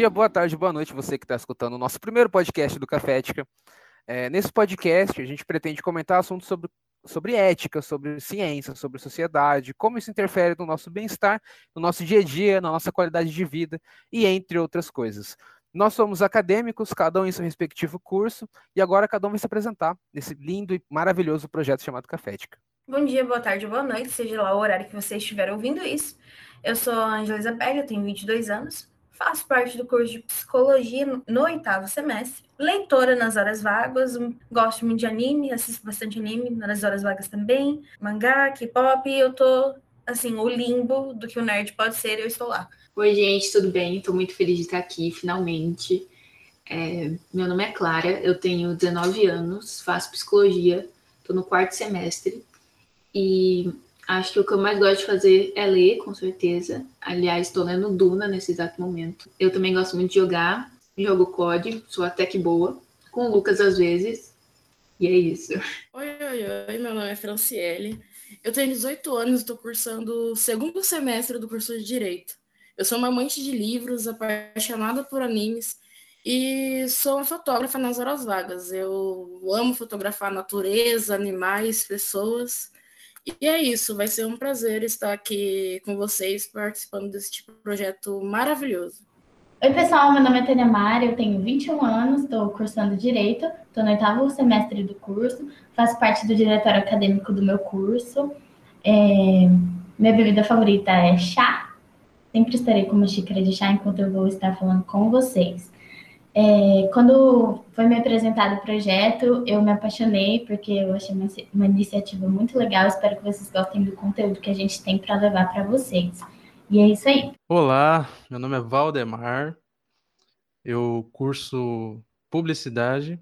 dia, boa tarde, boa noite, você que está escutando o nosso primeiro podcast do Cafética. É, nesse podcast, a gente pretende comentar assuntos sobre, sobre ética, sobre ciência, sobre sociedade, como isso interfere no nosso bem-estar, no nosso dia a dia, na nossa qualidade de vida e entre outras coisas. Nós somos acadêmicos, cada um em seu respectivo curso, e agora cada um vai se apresentar nesse lindo e maravilhoso projeto chamado Cafética. Bom dia, boa tarde, boa noite, seja lá o horário que você estiver ouvindo isso. Eu sou a Angela Isabel, tenho 22 anos, faço parte do curso de psicologia no oitavo semestre, leitora nas horas vagas, gosto muito de anime, assisto bastante anime nas horas vagas também, mangá, K-pop, eu tô assim, o limbo do que o nerd pode ser, eu estou lá. Oi, gente, tudo bem? Estou muito feliz de estar aqui, finalmente. É, meu nome é Clara, eu tenho 19 anos, faço psicologia, estou no quarto semestre e Acho que o que eu mais gosto de fazer é ler, com certeza. Aliás, estou lendo Duna nesse exato momento. Eu também gosto muito de jogar. Jogo COD, sou até que boa. Com o Lucas às vezes. E é isso. Oi, oi, oi. Meu nome é Franciele. Eu tenho 18 anos, estou cursando o segundo semestre do curso de Direito. Eu sou uma amante de livros, apaixonada por animes e sou uma fotógrafa nas horas vagas. Eu amo fotografar natureza, animais, pessoas. E é isso, vai ser um prazer estar aqui com vocês participando desse tipo projeto maravilhoso. Oi, pessoal, meu nome é Tânia Mari, eu tenho 21 anos, estou cursando Direito, estou no oitavo semestre do curso, faço parte do diretório acadêmico do meu curso. É... Minha bebida favorita é chá, sempre estarei com uma xícara de chá enquanto eu vou estar falando com vocês. É, quando foi me apresentado o projeto, eu me apaixonei porque eu achei uma, uma iniciativa muito legal. Espero que vocês gostem do conteúdo que a gente tem para levar para vocês. E é isso aí. Olá, meu nome é Valdemar. Eu curso publicidade.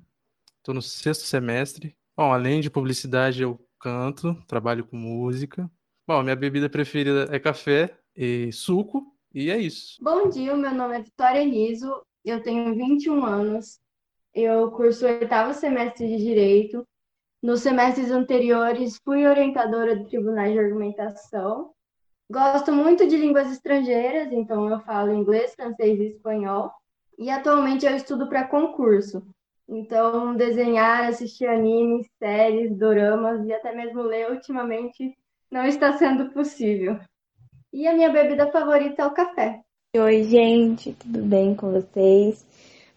Estou no sexto semestre. Bom, além de publicidade, eu canto, trabalho com música. Bom, minha bebida preferida é café e suco, e é isso. Bom dia, meu nome é Vitória Eliso, eu tenho 21 anos, eu curso o oitavo semestre de Direito. Nos semestres anteriores, fui orientadora de tribunais de argumentação. Gosto muito de línguas estrangeiras, então eu falo inglês, francês e espanhol. E atualmente eu estudo para concurso. Então, desenhar, assistir animes, séries, doramas e até mesmo ler ultimamente não está sendo possível. E a minha bebida favorita é o café. Oi, gente, tudo bem com vocês?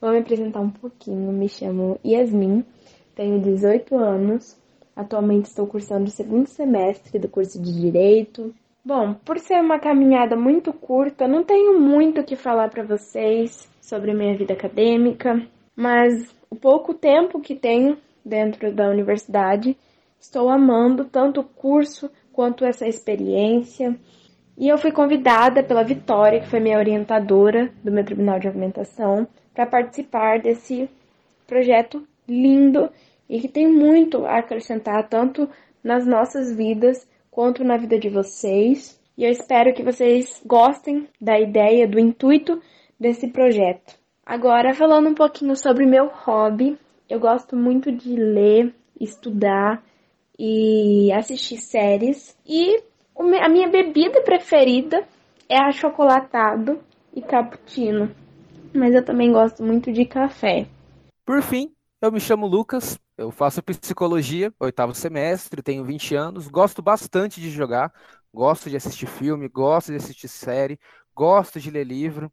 Vou me apresentar um pouquinho. Me chamo Yasmin, tenho 18 anos. Atualmente estou cursando o segundo semestre do curso de Direito. Bom, por ser uma caminhada muito curta, não tenho muito o que falar para vocês sobre minha vida acadêmica, mas o pouco tempo que tenho dentro da universidade, estou amando tanto o curso quanto essa experiência. E eu fui convidada pela Vitória, que foi minha orientadora do meu tribunal de argumentação, para participar desse projeto lindo e que tem muito a acrescentar tanto nas nossas vidas quanto na vida de vocês. E eu espero que vocês gostem da ideia, do intuito desse projeto. Agora, falando um pouquinho sobre meu hobby, eu gosto muito de ler, estudar e assistir séries. E a minha bebida preferida é achocolatado e cappuccino. Mas eu também gosto muito de café. Por fim, eu me chamo Lucas, eu faço psicologia, oitavo semestre, tenho 20 anos, gosto bastante de jogar, gosto de assistir filme, gosto de assistir série, gosto de ler livro.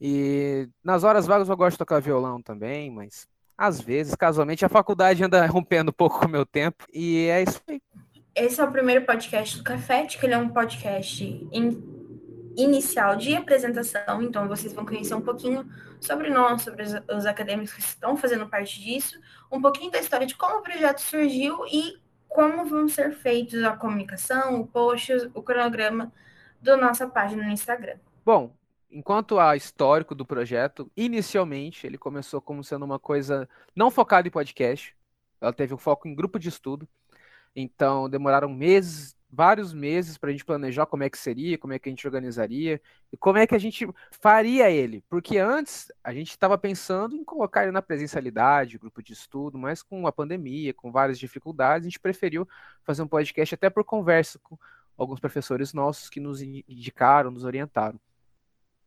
E nas horas vagas eu gosto de tocar violão também, mas às vezes, casualmente, a faculdade anda rompendo um pouco com o meu tempo. E é isso aí. Esse é o primeiro podcast do Café, que ele é um podcast in, inicial de apresentação, então vocês vão conhecer um pouquinho sobre nós, sobre os, os acadêmicos que estão fazendo parte disso, um pouquinho da história de como o projeto surgiu e como vão ser feitos a comunicação, o post, o cronograma da nossa página no Instagram. Bom, enquanto a histórico do projeto, inicialmente ele começou como sendo uma coisa não focada em podcast, ela teve um foco em grupo de estudo, então, demoraram meses, vários meses para a gente planejar como é que seria, como é que a gente organizaria e como é que a gente faria ele. Porque antes a gente estava pensando em colocar ele na presencialidade, grupo de estudo, mas com a pandemia, com várias dificuldades, a gente preferiu fazer um podcast até por conversa com alguns professores nossos que nos indicaram, nos orientaram.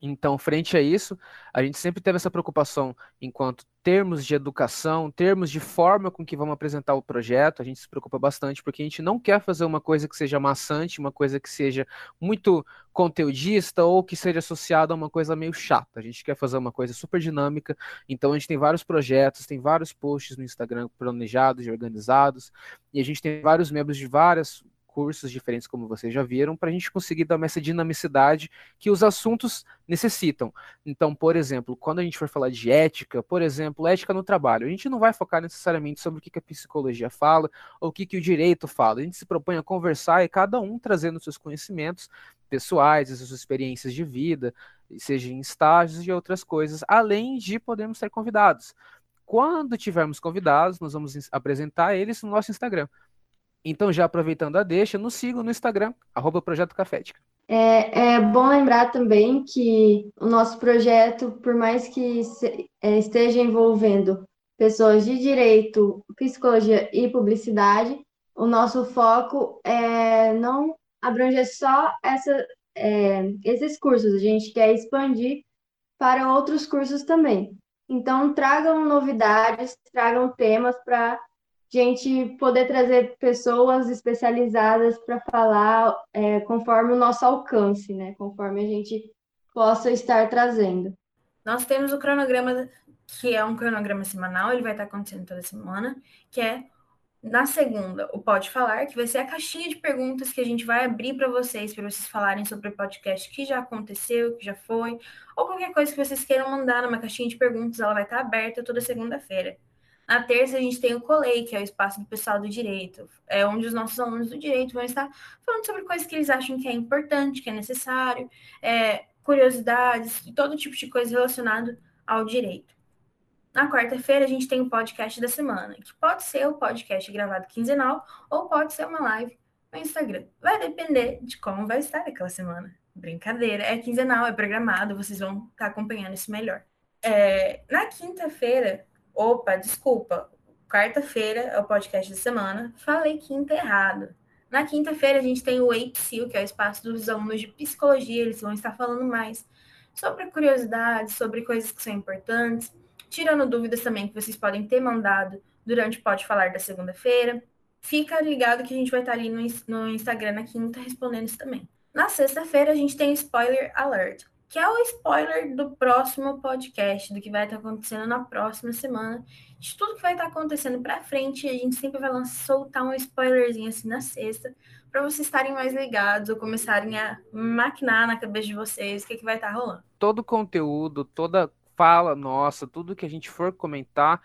Então, frente a isso, a gente sempre teve essa preocupação enquanto termos de educação, termos de forma com que vamos apresentar o projeto, a gente se preocupa bastante, porque a gente não quer fazer uma coisa que seja maçante, uma coisa que seja muito conteudista ou que seja associada a uma coisa meio chata. A gente quer fazer uma coisa super dinâmica, então a gente tem vários projetos, tem vários posts no Instagram planejados e organizados, e a gente tem vários membros de várias cursos diferentes, como vocês já viram, para a gente conseguir dar essa dinamicidade que os assuntos necessitam. Então, por exemplo, quando a gente for falar de ética, por exemplo, ética no trabalho, a gente não vai focar necessariamente sobre o que a psicologia fala ou o que, que o direito fala. A gente se propõe a conversar e cada um trazendo seus conhecimentos pessoais, as suas experiências de vida, seja em estágios e outras coisas, além de podermos ser convidados. Quando tivermos convidados, nós vamos apresentar eles no nosso Instagram. Então, já aproveitando a deixa, nos sigam no Instagram, arroba Projeto Cafética. É, é bom lembrar também que o nosso projeto, por mais que se, é, esteja envolvendo pessoas de direito, psicologia e publicidade, o nosso foco é não abranger só essa, é, esses cursos, a gente quer expandir para outros cursos também. Então, tragam novidades, tragam temas para gente poder trazer pessoas especializadas para falar é, conforme o nosso alcance, né? Conforme a gente possa estar trazendo. Nós temos o cronograma, que é um cronograma semanal, ele vai estar acontecendo toda semana, que é na segunda, o Pode Falar, que vai ser a caixinha de perguntas que a gente vai abrir para vocês, para vocês falarem sobre o podcast que já aconteceu, que já foi, ou qualquer coisa que vocês queiram mandar numa caixinha de perguntas, ela vai estar aberta toda segunda-feira. Na terça, a gente tem o Colei, que é o espaço do pessoal do direito, é onde os nossos alunos do direito vão estar falando sobre coisas que eles acham que é importante, que é necessário, é, curiosidades, todo tipo de coisa relacionado ao direito. Na quarta-feira, a gente tem o podcast da semana, que pode ser o podcast gravado quinzenal ou pode ser uma live no Instagram. Vai depender de como vai estar aquela semana. Brincadeira, é quinzenal, é programado, vocês vão estar acompanhando isso melhor. É, na quinta-feira, Opa, desculpa. Quarta-feira é o podcast da semana. Falei quinta errado. Na quinta-feira a gente tem o APSIL, que é o espaço dos alunos de psicologia. Eles vão estar falando mais sobre curiosidades, sobre coisas que são importantes, tirando dúvidas também que vocês podem ter mandado durante o Pode Falar da segunda-feira. Fica ligado que a gente vai estar ali no, no Instagram na quinta respondendo isso também. Na sexta-feira a gente tem Spoiler Alert que é o spoiler do próximo podcast, do que vai estar acontecendo na próxima semana, de tudo que vai estar acontecendo para frente. A gente sempre vai soltar um spoilerzinho assim na sexta, para vocês estarem mais ligados ou começarem a maquinar na cabeça de vocês o que, que vai estar rolando. Todo conteúdo, toda fala nossa, tudo que a gente for comentar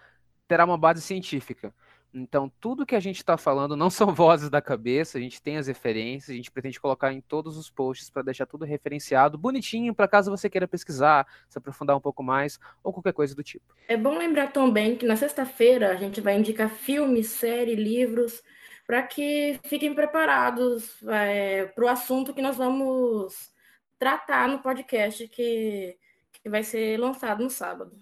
terá uma base científica. Então, tudo que a gente está falando não são vozes da cabeça, a gente tem as referências, a gente pretende colocar em todos os posts para deixar tudo referenciado, bonitinho, para caso você queira pesquisar, se aprofundar um pouco mais, ou qualquer coisa do tipo. É bom lembrar também que na sexta-feira a gente vai indicar filmes, séries, livros, para que fiquem preparados é, para o assunto que nós vamos tratar no podcast que, que vai ser lançado no sábado.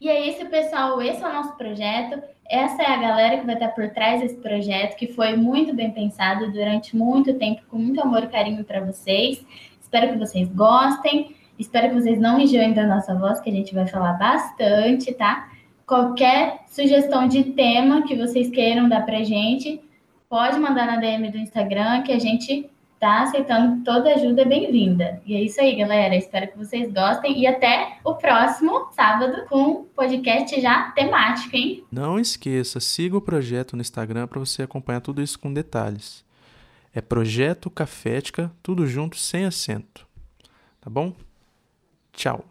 E é isso, pessoal. Esse é o nosso projeto. Essa é a galera que vai estar por trás desse projeto, que foi muito bem pensado durante muito tempo, com muito amor e carinho para vocês. Espero que vocês gostem. Espero que vocês não enjoem da nossa voz, que a gente vai falar bastante, tá? Qualquer sugestão de tema que vocês queiram dar pra gente, pode mandar na DM do Instagram, que a gente tá aceitando toda ajuda é bem-vinda. E é isso aí, galera. Espero que vocês gostem e até o próximo sábado com um podcast já temático, hein? Não esqueça, siga o projeto no Instagram para você acompanhar tudo isso com detalhes. É Projeto Cafética, tudo junto sem acento. Tá bom? Tchau.